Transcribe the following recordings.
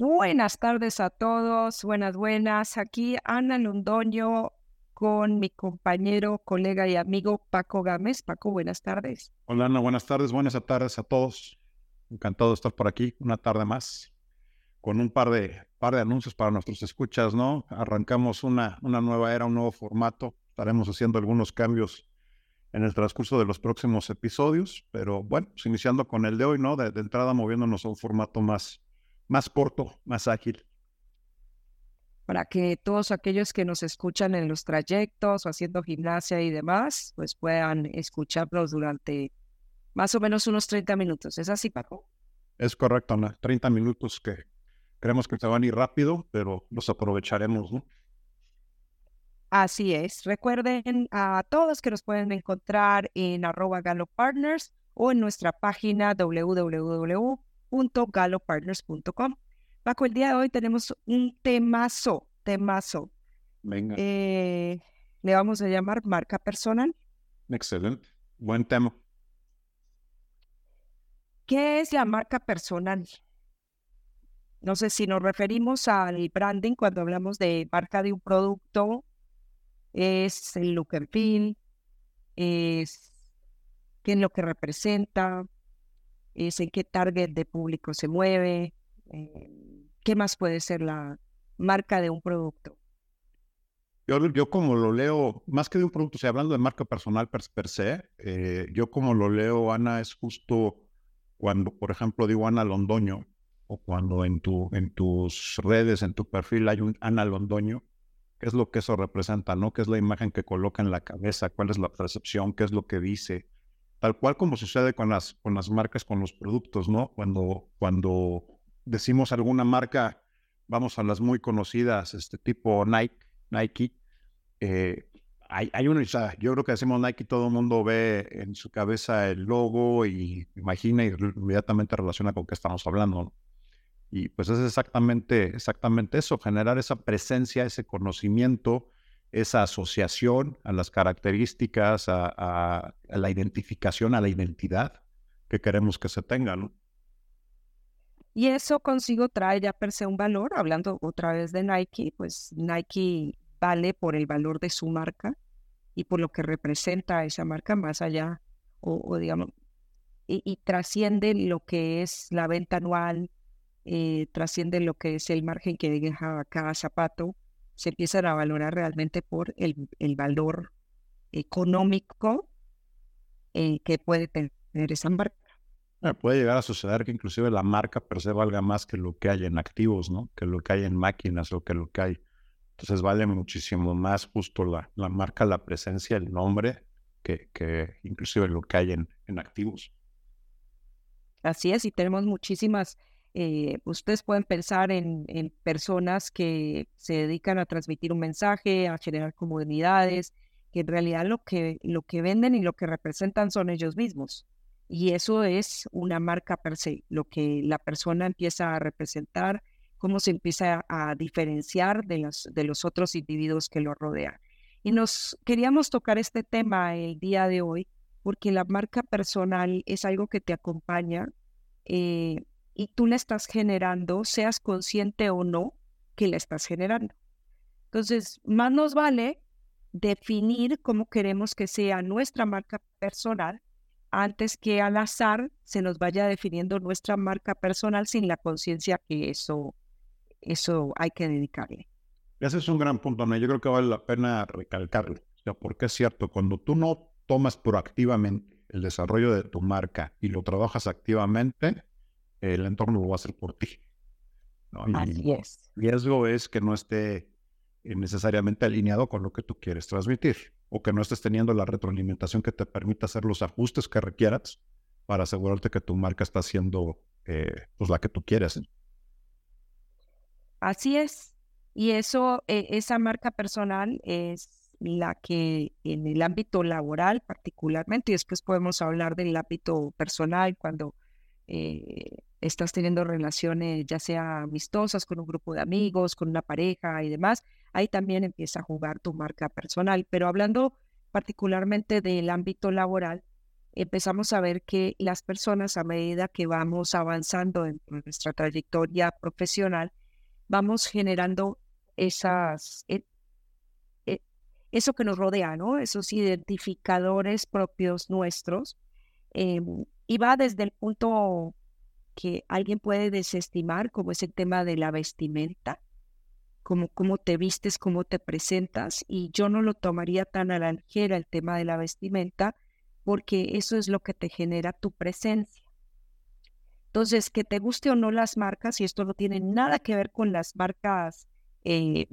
Buenas tardes a todos, buenas, buenas. Aquí Ana Londoño con mi compañero, colega y amigo Paco Gámez. Paco, buenas tardes. Hola Ana, buenas tardes, buenas tardes a todos. Encantado de estar por aquí una tarde más con un par de, par de anuncios para nuestros escuchas, ¿no? Arrancamos una, una nueva era, un nuevo formato. Estaremos haciendo algunos cambios en el transcurso de los próximos episodios, pero bueno, pues iniciando con el de hoy, ¿no? De, de entrada moviéndonos a un formato más, más corto, más ágil. Para que todos aquellos que nos escuchan en los trayectos o haciendo gimnasia y demás, pues puedan escucharnos durante más o menos unos 30 minutos. ¿Es así, Paco? Es correcto, Ana. 30 minutos que creemos que se van a ir rápido, pero los aprovecharemos, ¿no? Así es. Recuerden a todos que nos pueden encontrar en arroba Partners o en nuestra página www galopartners.com. Paco, el día de hoy tenemos un temazo, temazo. Venga. Eh, le vamos a llamar marca personal. Excelente. Buen tema. ¿Qué es la marca personal? No sé si nos referimos al branding cuando hablamos de marca de un producto, es el look and feel, es qué es lo que representa, es en qué target de público se mueve, eh, qué más puede ser la marca de un producto. Yo, yo como lo leo, más que de un producto, sea, hablando de marca personal per, se, eh, yo como lo leo, Ana, es justo cuando, por ejemplo, digo Ana Londoño, o cuando en, tu, en tus redes, en tu perfil hay un Ana Londoño, ¿qué es lo que eso representa? ¿no? ¿Qué es la imagen que coloca en la cabeza? ¿Cuál es la percepción? ¿Qué es lo que dice? Tal cual como sucede con las, con las marcas, con los productos, ¿no? Cuando, cuando decimos alguna marca, vamos a las muy conocidas, este tipo Nike, Nike, eh, hay, hay una, yo creo que decimos Nike, todo el mundo ve en su cabeza el logo y imagina y inmediatamente relaciona con qué estamos hablando. Y pues es exactamente, exactamente eso, generar esa presencia, ese conocimiento, esa asociación a las características, a, la identificación, a la identidad que queremos que se tenga, ¿no? Y eso consigo trae ya per se un valor, hablando otra vez de Nike, pues Nike vale por el valor de su marca y por lo que representa esa marca más allá, o, digamos, y, trasciende lo que es la venta anual, eh, trasciende lo que es el margen que deja cada zapato, se empiezan a valorar realmente por el, el valor económico eh, que puede tener esa marca. Eh, puede llegar a suceder que inclusive la marca per se valga más que lo que hay en activos, ¿no? Que lo que hay en máquinas o que lo que hay. Entonces vale muchísimo más justo la, la marca, la presencia, el nombre, que, que inclusive lo que hay en, en activos. Así es, y tenemos muchísimas eh, ustedes pueden pensar en, personas que se dedican a transmitir un mensaje, a generar comunidades, que en realidad lo que, lo que venden y lo que representan son ellos mismos. Y eso es una marca per se, lo que la persona empieza a representar, cómo se empieza a, diferenciar de los, de los otros individuos que lo rodean. Y nos queríamos tocar este tema el día de hoy porque la marca personal es algo que te acompaña eh, y tú la estás generando, seas consciente o no que la estás generando. Entonces, más nos vale definir cómo queremos que sea nuestra marca personal antes que al azar se nos vaya definiendo nuestra marca personal sin la conciencia que eso, eso hay que dedicarle. Ese es un gran punto, ¿no? Yo creo que vale la pena recalcarlo. O sea, porque es cierto, cuando tú no tomas proactivamente el desarrollo de tu marca y lo trabajas activamente, el entorno lo va a hacer por ti. Así es. El riesgo es que no esté eh, necesariamente alineado con lo que tú quieres transmitir o que no estés teniendo la retroalimentación que te permita hacer los ajustes que requieras para asegurarte que tu marca está siendo eh, pues la que tú quieres. Así es. Y eso, eh, esa marca personal es la que en el ámbito laboral particularmente, y después podemos hablar del ámbito personal cuando eh, estás teniendo relaciones ya sea amistosas con un grupo de amigos, con una pareja y demás, ahí también empieza a jugar tu marca personal. Pero hablando particularmente del ámbito laboral, empezamos a ver que las personas a medida que vamos avanzando en nuestra trayectoria profesional, vamos generando esas, e, e, eso que nos rodea, ¿no? Esos identificadores propios nuestros. Em, y va desde el punto que alguien puede desestimar, como es el tema de la vestimenta, como cómo te vistes, cómo te presentas, y yo no lo tomaría tan a la ligera el tema de la vestimenta, porque eso es lo que te genera tu presencia. Entonces, que te guste o no las marcas, y esto no tiene nada que ver con las marcas eh,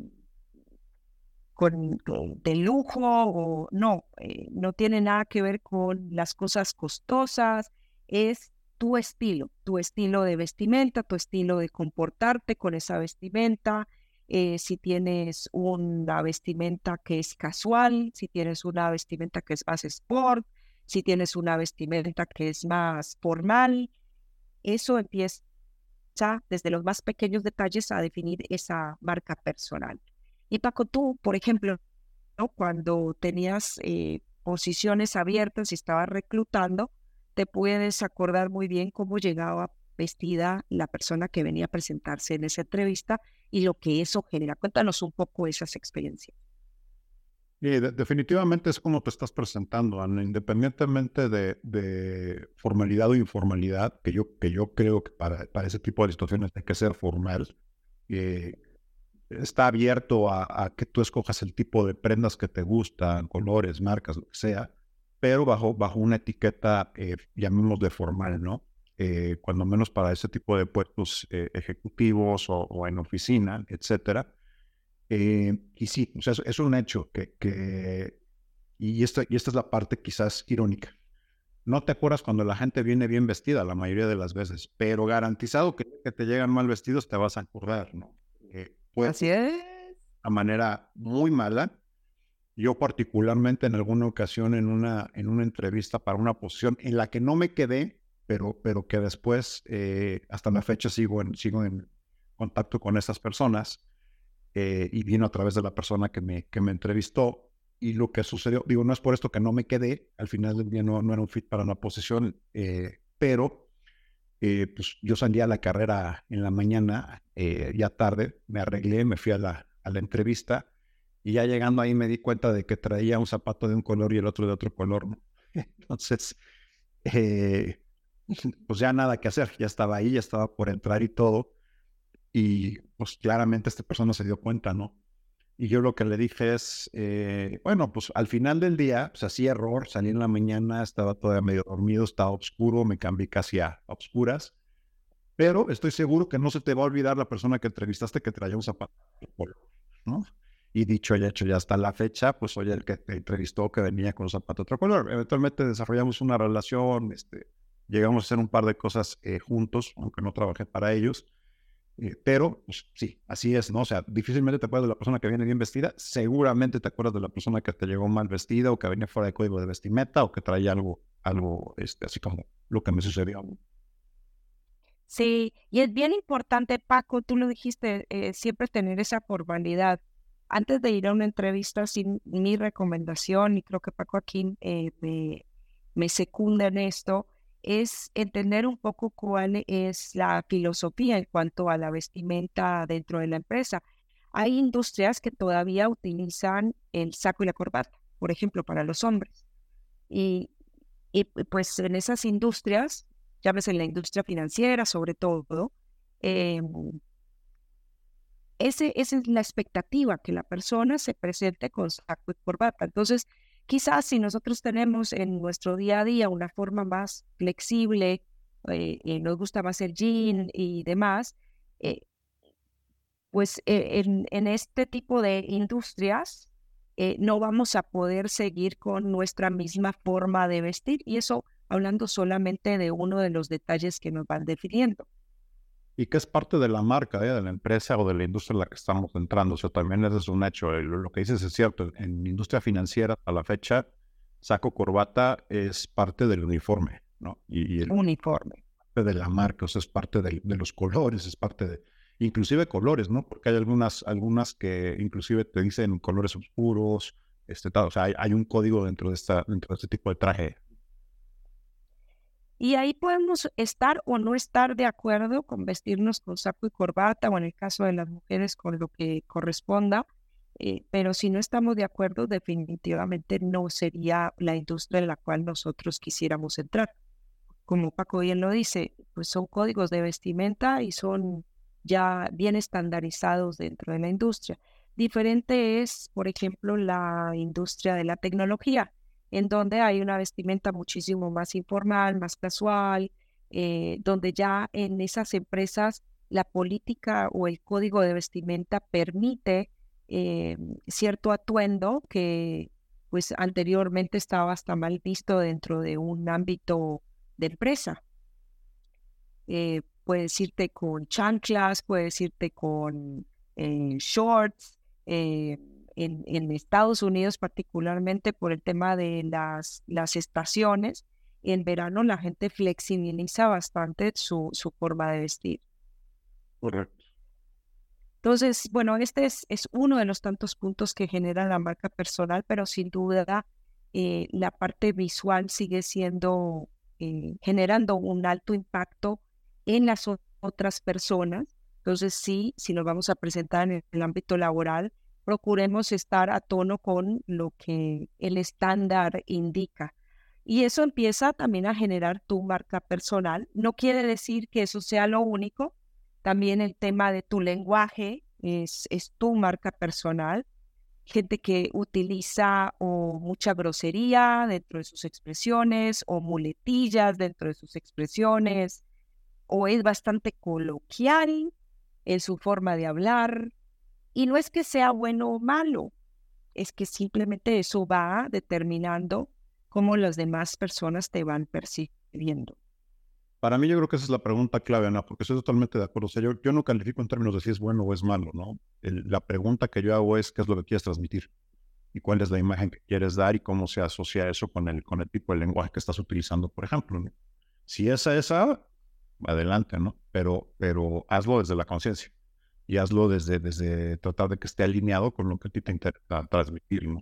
con, de lujo o no, eh, no tiene nada que ver con las cosas costosas, es tu estilo, tu estilo de vestimenta, tu estilo de comportarte con esa vestimenta, eh, si tienes una vestimenta que es casual, si tienes una vestimenta que es más sport, si tienes una vestimenta que es más formal, eso empieza desde los más pequeños detalles a definir esa marca personal. Y Paco, tú, por ejemplo, cuando tenías eh, posiciones abiertas y estabas reclutando, te puedes acordar muy bien cómo llegaba vestida la persona que venía a presentarse en esa entrevista y lo que eso genera. Cuéntanos un poco esas experiencias. definitivamente es como te estás presentando, independientemente de, formalidad o informalidad, que yo, que yo creo que para, para ese tipo de situaciones hay que ser formal. Eh, está abierto a, que tú escojas el tipo de prendas que te gustan, colores, marcas, lo que sea, pero bajo, bajo una etiqueta, eh, de formal, ¿no? Eh, cuando menos para ese tipo de puestos eh, ejecutivos o, en oficina, etcétera. Eh, y sí, o sea, es, un hecho que, que y, esta, y esta es la parte quizás irónica. No te acuerdas cuando la gente viene bien vestida la mayoría de las veces, pero garantizado que, que te llegan mal vestidos te vas a acordar, ¿no? Pues, Así es. A manera muy mala. Yo particularmente en alguna ocasión en una, en una entrevista para una posición en la que no me quedé, pero, pero que después, eh, hasta la fecha, sigo en, sigo en contacto con esas personas eh, y vino a través de la persona que me, que me entrevistó. Y lo que sucedió, digo, no es por esto que no me quedé, al final del día no, no era un fit para una posición, eh, pero eh, pues yo salí a la carrera en la mañana, eh, ya tarde, me arreglé, me fui a la, a la entrevista y ya llegando ahí me di cuenta de que traía un zapato de un color y el otro de otro color. Entonces, eh, pues ya nada que hacer, ya estaba ahí, ya estaba por entrar y todo. Y pues claramente esta persona se dio cuenta, ¿no? Y yo lo que le dije es, eh, bueno, pues al final del día, pues hacía error, salí en la mañana, estaba todavía medio dormido, estaba oscuro, me cambié casi a, oscuras, pero estoy seguro que no se te va a olvidar la persona que entrevistaste que traía un zapato ¿no? Y dicho y hecho, ya hasta la fecha, pues soy el que te entrevistó que venía con zapato de otro color. Eventualmente desarrollamos una relación, este, llegamos a hacer un par de cosas eh, juntos, aunque no trabajé para ellos. Eh, pero pues, sí, así es, ¿no? O sea, difícilmente te acuerdas de la persona que viene bien vestida, seguramente te acuerdas de la persona que te llegó mal vestida o que venía fuera de código de vestimenta o que traía algo, algo, este, así como lo que me sucedió. Sí, y es bien importante, Paco, tú lo dijiste, eh, siempre tener esa formalidad. Antes de ir a una entrevista, sin mi recomendación, y creo que Paco aquí eh, me, me secunda en esto, es entender un poco cuál es la filosofía en cuanto a la vestimenta dentro de la empresa. Hay industrias que todavía utilizan el saco y la corbata, por ejemplo, para los hombres. Y, pues en esas industrias, llámese en la industria financiera sobre todo, em, ese, esa es la expectativa, que la persona se presente con saco y corbata. Entonces, Quizás si nosotros tenemos en nuestro día a día una forma más flexible, eh, y nos gusta más el jean y demás, eh, pues eh, en, este tipo de industrias no vamos a poder seguir con nuestra misma forma de vestir y eso hablando solamente de uno de los detalles que nos van definiendo y que es parte de la marca ¿eh? de la empresa o de la industria en la que estamos entrando. O sea, también ese es un hecho. Lo que dices es cierto. En industria financiera, a la fecha, saco corbata es parte del uniforme, ¿no? Y, el uniforme. De la marca, o sea, es parte de, los colores, es parte de, inclusive colores, ¿no? Porque hay algunas, algunas que inclusive te dicen colores oscuros, este, tal. o sea, hay, hay, un código dentro de, esta, dentro de este tipo de traje Y ahí podemos estar o no estar de acuerdo con vestirnos con saco y corbata, o en el caso de las mujeres con lo que corresponda, eh, pero si no estamos de acuerdo, definitivamente no sería la industria en la cual nosotros quisiéramos entrar. Como Paco bien lo dice, pues son códigos de vestimenta y son ya bien estandarizados dentro de la industria. Diferente es, por ejemplo, la industria de la tecnología en donde hay una vestimenta muchísimo más informal, más casual, eh, donde ya en esas empresas la política o el código de vestimenta permite eh, cierto atuendo que pues anteriormente estaba hasta mal visto dentro de un ámbito de empresa. Eh, puedes irte con chanclas, puedes irte con shorts, en, Estados Unidos particularmente por el tema de las, las estaciones. En verano la gente flexibiliza bastante su, su forma de vestir. Correcto. Entonces, bueno, este es, es, uno de los tantos puntos que genera la marca personal, pero sin duda eh, la parte visual sigue siendo, eh, generando un alto impacto en las otras personas. Entonces, sí, si nos vamos a presentar en el ámbito laboral, procuremos estar a tono con lo que el estándar indica. Y eso empieza también a generar tu marca personal. No quiere decir que eso sea lo único. También el tema de tu lenguaje es, es tu marca personal. Gente que utiliza o mucha grosería dentro de sus expresiones o muletillas dentro de sus expresiones o es bastante coloquial en su forma de hablar, y no es que sea bueno o malo, es que simplemente eso va determinando cómo las demás personas te van percibiendo. Para mí yo creo que esa es la pregunta clave, Ana, porque estoy totalmente de acuerdo. O sea, yo, yo no califico en términos de si es bueno o es malo, ¿no? la pregunta que yo hago es qué es lo que quieres transmitir y cuál es la imagen que quieres dar y cómo se asocia eso con el, con el tipo de lenguaje que estás utilizando, por ejemplo. Si esa es esa, adelante, ¿no? Pero, pero hazlo desde la conciencia y hazlo desde, desde tratar de que esté alineado con lo que a ti te interesa transmitir, ¿no?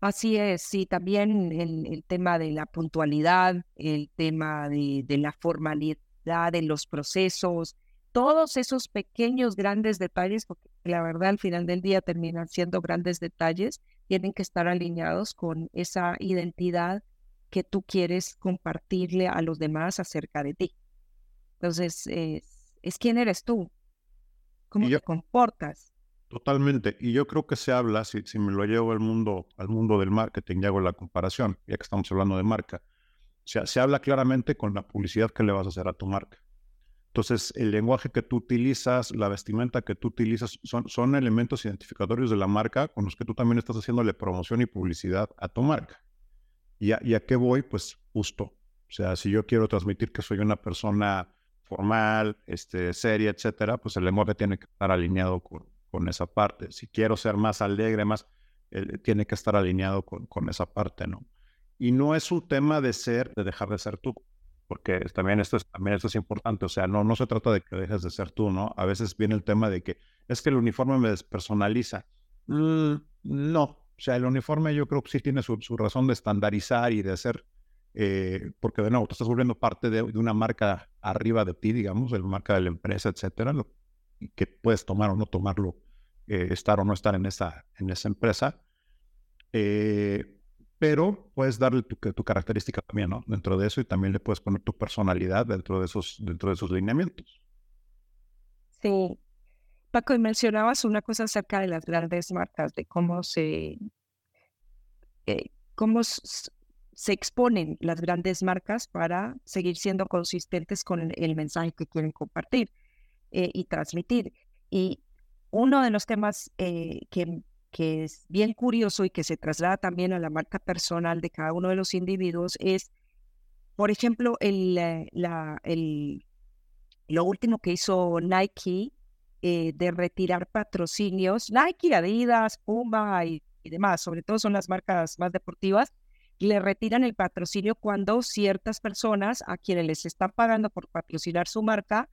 Así es, sí, también el, tema de la puntualidad, el tema de, de, la formalidad de los procesos, todos esos pequeños, grandes detalles, porque la verdad al final del día terminan siendo grandes detalles, tienen que estar alineados con esa identidad que tú quieres compartirle a los demás acerca de ti. Entonces, es quién eres tú, cómo te comportas. Totalmente. Y yo creo que se habla, si, si me lo llevo al mundo, al mundo del marketing y hago la comparación, ya que estamos hablando de marca, se, se habla claramente con la publicidad que le vas a hacer a tu marca. Entonces, el lenguaje que tú utilizas, la vestimenta que tú utilizas, son, son elementos identificatorios de la marca con los que tú también estás haciéndole promoción y publicidad a tu marca. ¿Y a, y a qué voy? Pues justo. O sea, si yo quiero transmitir que soy una persona formal, este, seria, etcétera, pues el lenguaje tiene que estar alineado con, con esa parte. Si quiero ser más alegre, más, tiene que estar alineado con, con esa parte, ¿no? Y no es un tema de ser, de dejar de ser tú, porque también esto es, también esto es importante, o sea, no, no se trata de que dejes de ser tú, ¿no? A veces viene el tema de que es que el uniforme me despersonaliza. Mm, no, o sea, el uniforme yo creo que sí tiene su, su razón de estandarizar y de hacer eh, porque de nuevo, te estás volviendo parte de, una marca arriba de ti, digamos, de la marca de la empresa, etcétera, que puedes tomar o no tomarlo, eh, estar o no estar en esa, en esa empresa. Eh, pero puedes darle tu, tu, característica también, ¿no? Dentro de eso y también le puedes poner tu personalidad dentro de esos, dentro de esos lineamientos. Sí. Paco, mencionabas una cosa acerca de las grandes marcas, de cómo se, cómo se exponen las grandes marcas para seguir siendo consistentes con el mensaje que quieren compartir eh, y transmitir. Y uno de los temas eh, que, que es bien curioso y que se traslada también a la marca personal de cada uno de los individuos es, por ejemplo, el, eh, la, el, lo último que hizo Nike de retirar patrocinios, Nike, Adidas, Puma y demás, sobre todo son las marcas más deportivas, le retiran el patrocinio cuando ciertas personas a quienes les están pagando por patrocinar su marca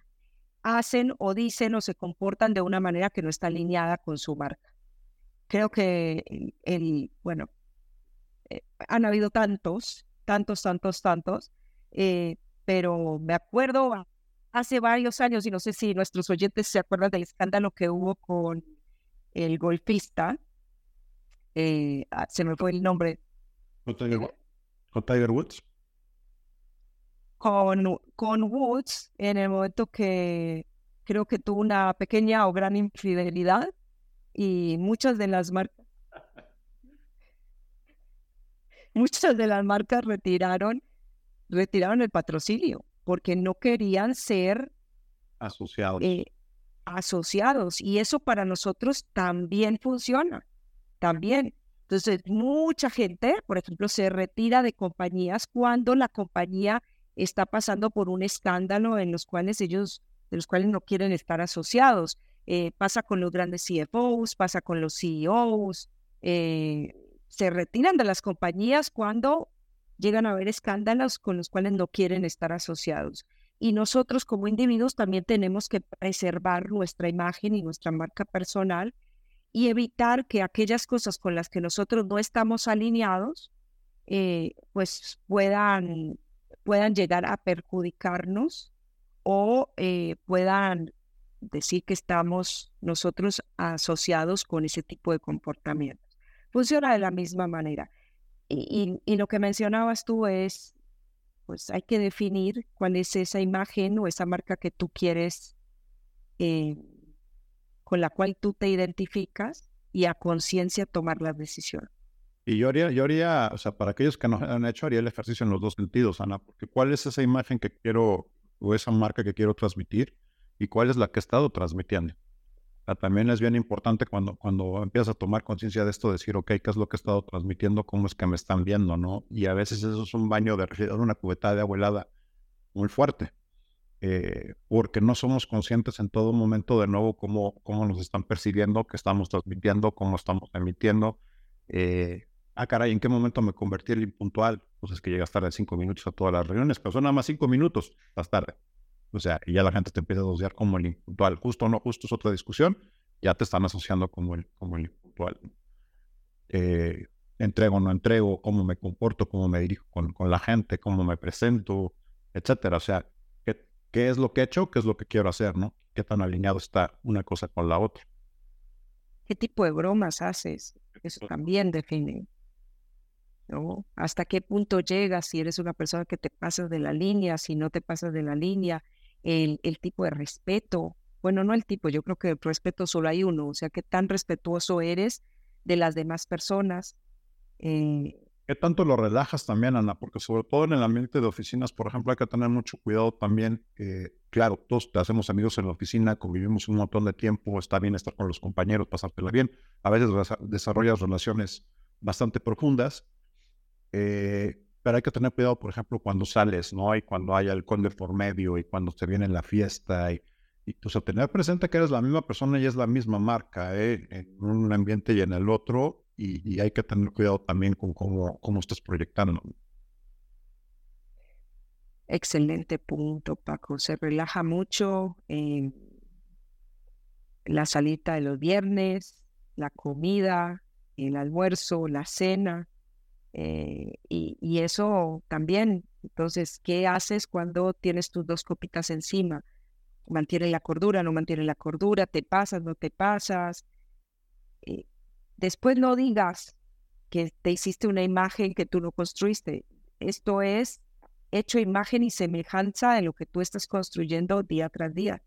hacen o dicen o se comportan de una manera que no está alineada con su marca. Creo que el, bueno, eh, han habido tantos tantos, tantos, tantos, eh, pero me acuerdo hace varios años, y no sé si nuestros oyentes se acuerdan del escándalo que hubo con el golfista, eh, ah, se me fue el nombre. ¿Con Tiger, Woods? Con, con Woods, en el momento que creo que tuvo una pequeña o gran infidelidad y muchas de las marcas muchas de las marcas retiraron retiraron el patrocinio porque no querían ser asociados. Eh, asociados y eso para nosotros también funciona, también. Entonces, mucha gente, por ejemplo, se retira de compañías cuando la compañía está pasando por un escándalo en los cuales ellos, de los cuales no quieren estar asociados. Eh, pasa con los grandes CFOs, pasa con los CEOs, eh, se retiran de las compañías cuando llegan a haber escándalos con los cuales no quieren estar asociados. Y nosotros como individuos también tenemos que preservar nuestra imagen y nuestra marca personal y evitar que aquellas cosas con las que nosotros no estamos alineados, eh, pues puedan, puedan llegar a perjudicarnos o eh, puedan decir que estamos nosotros asociados con ese tipo de comportamientos. Funciona de la misma manera. Y, lo que mencionabas tú es, pues hay que definir cuál es esa imagen o esa marca que tú quieres, eh, con la cual tú te identificas y a conciencia tomar la decisión. Y yo haría, yo haría, o sea, para aquellos que no han hecho, haría el ejercicio en los dos sentidos, Ana, porque cuál es esa imagen que quiero o esa marca que quiero transmitir y cuál es la que he estado transmitiendo también es bien importante cuando, cuando empiezas a tomar conciencia de esto, decir, ok, ¿qué es lo que he estado transmitiendo? ¿Cómo es que me están viendo? ¿no? Y a veces eso es un baño de realidad, una cubeta de abuelada muy fuerte, eh, porque no somos conscientes en todo momento de nuevo cómo, cómo nos están percibiendo, qué estamos transmitiendo, cómo estamos emitiendo. Eh, ah, caray, ¿en qué momento me convertí en impuntual? Pues es que llegas tarde cinco minutos a todas las reuniones, pero son nada más cinco minutos, estás tarde. O sea, y ya la gente te empieza a asociar como el impuntual. Justo o no justo es otra discusión. Ya te están asociando como el, como el impuntual. Eh, entrego o no entrego, cómo me comporto, cómo me dirijo con, con la gente, cómo me presento, etcétera. O sea, ¿qué, ¿qué, es lo que he hecho? ¿Qué es lo que quiero hacer? ¿no? ¿Qué tan alineado está una cosa con la otra? ¿Qué tipo de bromas haces? Eso también define. ¿no? ¿Hasta qué punto llegas si eres una persona que te pasas de la línea, si no te pasas de la línea? el, tipo de respeto. Bueno, no el tipo, yo creo que el respeto solo hay uno, o sea, qué tan respetuoso eres de las demás personas. Eh, ¿Qué tanto lo relajas también, Ana? Porque sobre todo en el ambiente de oficinas, por ejemplo, hay que tener mucho cuidado también. claro, todos te hacemos amigos en la oficina, convivimos un montón de tiempo, está bien estar con los compañeros, pasártela bien. A veces desarrollas relaciones bastante profundas. Eh, pero hay que tener cuidado, por ejemplo, cuando sales, ¿no? Y cuando hay alcohol de por medio y cuando se viene la fiesta y, y pues tener presente que eres la misma persona y es la misma marca, ¿eh? En un ambiente y en el otro y, hay que tener cuidado también con cómo, cómo estás proyectando. Excelente punto, Paco. Se relaja mucho en la salita de los viernes, la comida, el almuerzo, la cena eh, y, eso también, entonces, ¿qué haces cuando tienes tus dos copitas encima? ¿Mantiene la cordura, no mantiene la cordura? ¿Te pasas, no te pasas? Eh, después no digas que te hiciste una imagen que tú no construiste. Esto es hecho imagen y semejanza de lo que tú estás construyendo día tras día.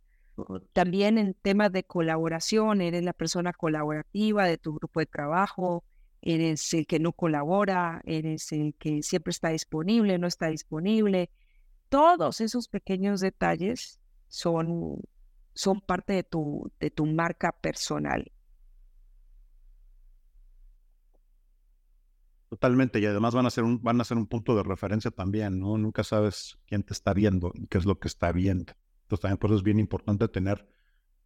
También en temas de colaboración, eres la persona colaborativa de tu grupo de trabajo, eres el que no colabora, eres el que siempre está disponible, no está disponible. Todos esos pequeños detalles son, son parte de tu, de tu marca personal. Totalmente, y además van a, ser un, van a ser un punto de referencia también, ¿no? Nunca sabes quién te está viendo y qué es lo que está viendo. Entonces también por eso es bien importante tener,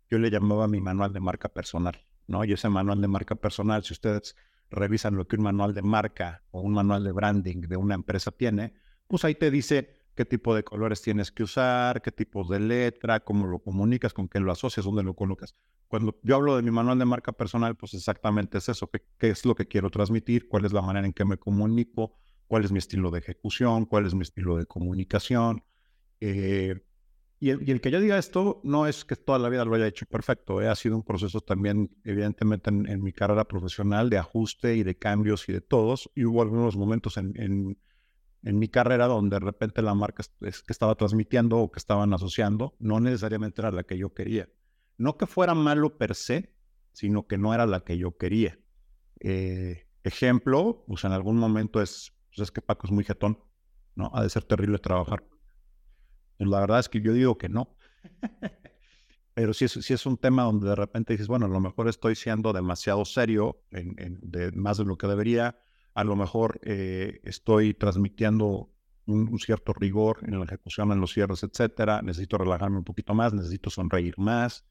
yo le llamaba mi manual de marca personal, ¿no? Y ese manual de marca personal, si ustedes revisan lo que un manual de marca o un manual de branding de una empresa tiene, pues ahí te dice qué tipo de colores tienes que usar, qué tipos de letra, cómo lo comunicas, con qué lo asocias, dónde lo colocas. Cuando yo hablo de mi manual de marca personal, pues exactamente es eso, qué, es lo que quiero transmitir, cuál es la manera en que me comunico, cuál es mi estilo de ejecución, cuál es mi estilo de comunicación. Eh, y, el, que yo diga esto no es que toda la vida lo haya hecho perfecto, eh, ha sido un proceso también, evidentemente, en, mi carrera profesional de ajuste y de cambios y de todos. Y hubo algunos momentos en, en, en mi carrera donde de repente la marca que estaba transmitiendo o que estaban asociando no necesariamente era la que yo quería. No que fuera malo per se, sino que no era la que yo quería. Eh, ejemplo, pues en algún momento es, pues es que Paco es muy jetón, ¿no? Ha de ser terrible trabajar. Pues la verdad es que yo digo que no. Pero sí es, es un tema donde de repente dices, bueno, a lo mejor estoy siendo demasiado serio, en, de, más de lo que debería, a lo mejor eh, estoy transmitiendo un, cierto rigor en la ejecución, en los cierres, etcétera, necesito relajarme un poquito más, necesito sonreír más,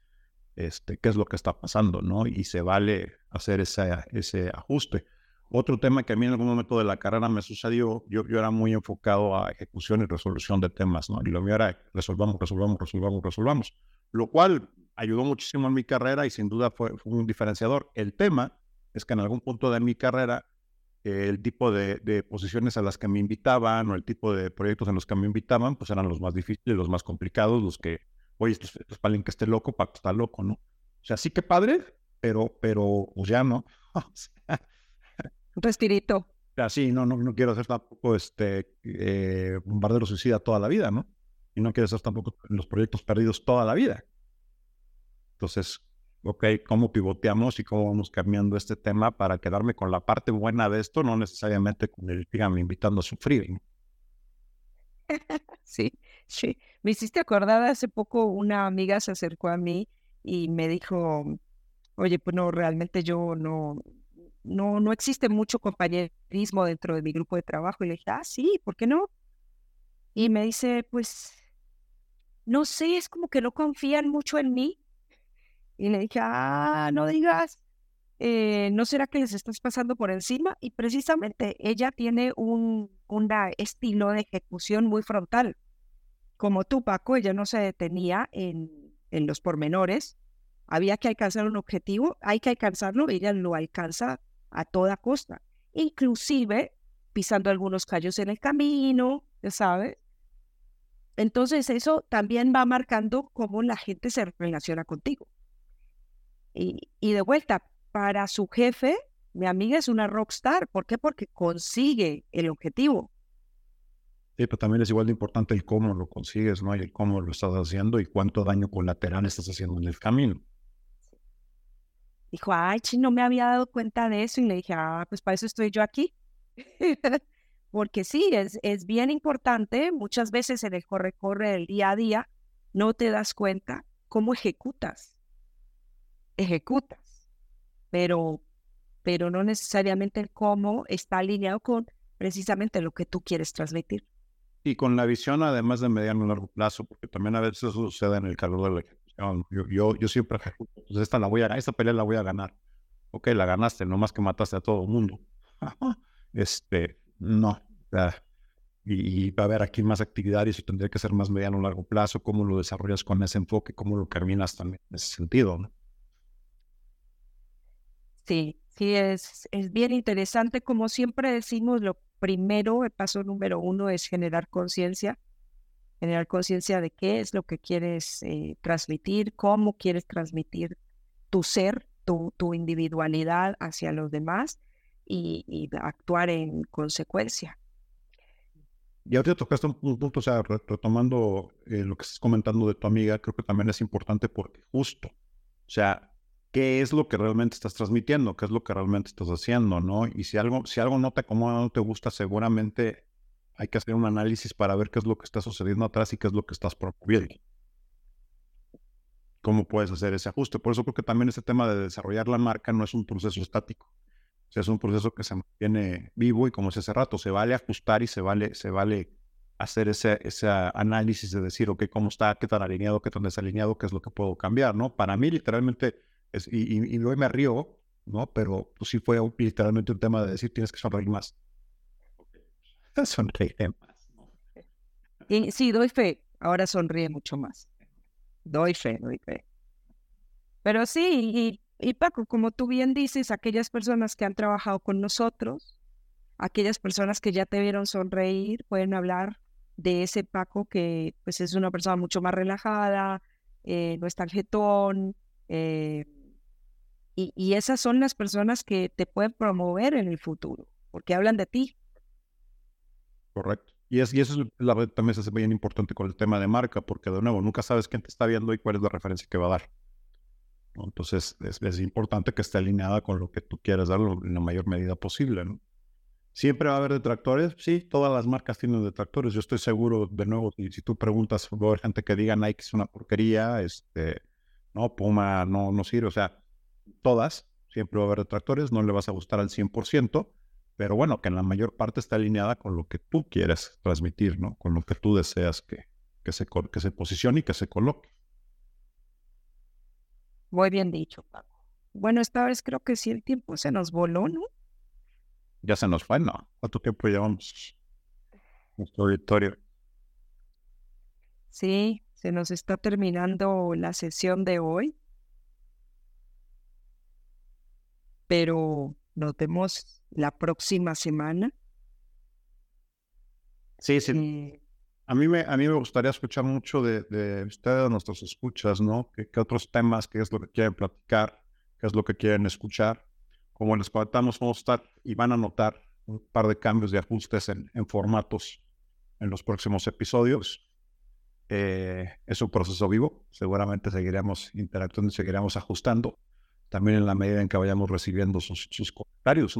este, qué es lo que está pasando, ¿no? Y se vale hacer ese, ese ajuste. Otro tema que a mí en algún momento de la carrera me sucedió, yo, yo era muy enfocado a ejecución y resolución de temas, ¿no? Y lo mío era resolvamos, resolvamos, resolvamos, resolvamos, lo cual ayudó muchísimo en mi carrera y sin duda fue, un diferenciador. El tema es que en algún punto de mi carrera, el tipo de, de, posiciones a las que me invitaban o el tipo de proyectos en los que me invitaban, pues eran los más difíciles, los más complicados, los que oye, esto, es para alguien que esté loco, Paco está loco, ¿no? O sea, sí que padre, pero, pero pues ya no. Respirito. O sea, sí, no, no, no quiero ser tampoco este eh, bombardero suicida toda la vida, ¿no? Y no quiero ser tampoco los proyectos perdidos toda la vida. Entonces, ok, ¿cómo pivoteamos y cómo vamos cambiando este tema para quedarme con la parte buena de esto, no necesariamente con el, dígame, invitando a sufrir? sí, sí. Me hiciste acordar, hace poco una amiga se acercó a mí y me dijo, oye, pues no, realmente yo no, no, no existe mucho compañerismo dentro de mi grupo de trabajo. Y le dije, ah, sí, ¿por qué no? Y me dice, pues, no sé, es como que no confían mucho en mí. Y le dije, ah, no digas, eh, ¿no será que les estás pasando por encima? Y precisamente ella tiene un, estilo de ejecución muy frontal. Como tú, Paco, ella no se detenía en, en los pormenores. Había que alcanzar un objetivo, hay que alcanzarlo, ella lo alcanza a toda costa, inclusive pisando algunos callos en el camino, sabes. Entonces eso también va marcando cómo la gente se relaciona contigo. Y, y de vuelta, para su jefe, mi amiga es una rockstar. ¿Por qué? Porque consigue el objetivo. Sí, pero también es igual de importante el cómo lo consigues, ¿no? Y el cómo lo estás haciendo y cuánto daño colateral estás haciendo en el camino. Dijo, ay, no me había dado cuenta de eso. Y le dije, ah, pues para eso estoy yo aquí. Porque sí, es, es bien importante. Muchas veces en el corre-corre del día a día no te das cuenta cómo ejecutas. Ejecutas pero, pero no necesariamente el cómo está alineado con precisamente lo que tú quieres transmitir. Y con la visión además de mediano y largo plazo, porque también a veces eso sucede en el calor de la ejecución. Yo, yo, yo siempre ejecuto, pues esta, la voy a, esta pelea la voy a ganar. Ok, la ganaste, no más que mataste a todo el mundo. este, no. y, va a haber aquí más actividades y tendría que ser más mediano o largo plazo, cómo lo desarrollas con ese enfoque, cómo lo terminas también en ese sentido, ¿no? Sí, sí, es, es bien interesante. Como siempre decimos, lo primero, el paso número uno es generar conciencia, generar conciencia de qué es lo que quieres eh, transmitir, cómo quieres transmitir tu ser, tu, tu individualidad hacia los demás y, actuar en consecuencia. Y ahorita tocaste un, punto, o sea, retomando eh, lo que estás comentando de tu amiga, creo que también es importante porque justo, o sea, qué es lo que realmente estás transmitiendo, qué es lo que realmente estás haciendo, ¿no? Y si algo, si algo no te acomoda, no te gusta, seguramente hay que hacer un análisis para ver qué es lo que está sucediendo atrás y qué es lo que estás promoviendo. ¿Cómo puedes hacer ese ajuste? Por eso creo que también ese tema de desarrollar la marca no es un proceso estático. Es un proceso que se mantiene vivo y como decía hace rato, se vale ajustar y se vale, se vale hacer ese, ese análisis de decir, ok, cómo está, qué tan alineado, qué tan desalineado, qué es lo que puedo cambiar, ¿no? Para mí, literalmente, y, y, hoy me río, ¿no? Pero pues, sí fue literalmente un tema de decir, tienes que sonreír más. Sonreír más. Y, sí, doy fe. Ahora sonríe mucho más. Doy fe, doy fe. Pero sí, y, y Paco, como tú bien dices, aquellas personas que han trabajado con nosotros, aquellas personas que ya te vieron sonreír pueden hablar de ese Paco que pues es una persona mucho más relajada, eh, no es tan jetón, eh, y, esas son las personas que te pueden promover en el futuro, porque hablan de ti. Correcto. Y, es, y eso también es bien importante con el tema de marca, porque de nuevo, nunca sabes quién te está viendo y cuál es la referencia que va a dar. Entonces, es, importante que esté alineada con lo que tú quieres dar en la mayor medida posible. ¿Siempre va a haber detractores? Sí, todas las marcas tienen detractores. Yo estoy seguro, de nuevo, si, si tú preguntas, va a haber gente que diga Nike es una porquería, este, no, Puma no, no sirve. O sea, todas, siempre va a haber detractores, no le vas a gustar al 100%, pero bueno, que en la mayor parte está alineada con lo que tú quieres transmitir, ¿no? Con lo que tú deseas que, que, se, que se posicione y que se coloque. Muy bien dicho, Paco. Bueno, esta vez creo que sí el tiempo se nos voló, ¿no? Ya se nos fue, ¿no? ¿Cuánto tiempo llevamos? Nuestro auditorio. Sí, se nos está terminando la sesión de hoy. Pero nos vemos la próxima semana. Sí, sí. Eh, a mí me, a mí me gustaría escuchar mucho de, de ustedes, nuestros escuchas, ¿no? ¿Qué, otros temas, qué es lo que quieren platicar, qué es lo que quieren escuchar? Como les comentamos, vamos a estar y van a notar un par de cambios de ajustes en, en formatos en los próximos episodios. Eh, es un proceso vivo, seguramente seguiremos interactuando y seguiremos ajustando, también en la medida en que vayamos recibiendo sus, comentarios.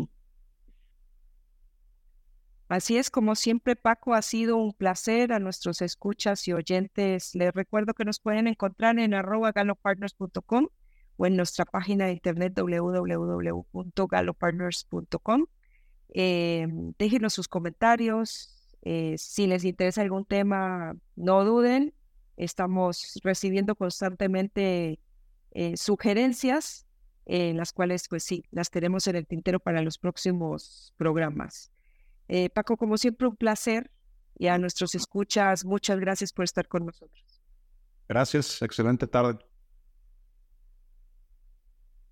Así es, como siempre, Paco, ha sido un placer a nuestros escuchas y oyentes. Les recuerdo que nos pueden encontrar en arroba galopartners.com o en nuestra página de internet www.galopartners.com. Eh, déjenos sus comentarios. Eh, si les interesa algún tema, no duden. Estamos recibiendo constantemente eh, sugerencias, en las cuales, pues sí, las tenemos en el tintero para los próximos programas. Eh, Paco, como siempre, un placer. Y a nuestros escuchas, muchas gracias por estar con nosotros. Gracias, excelente tarde.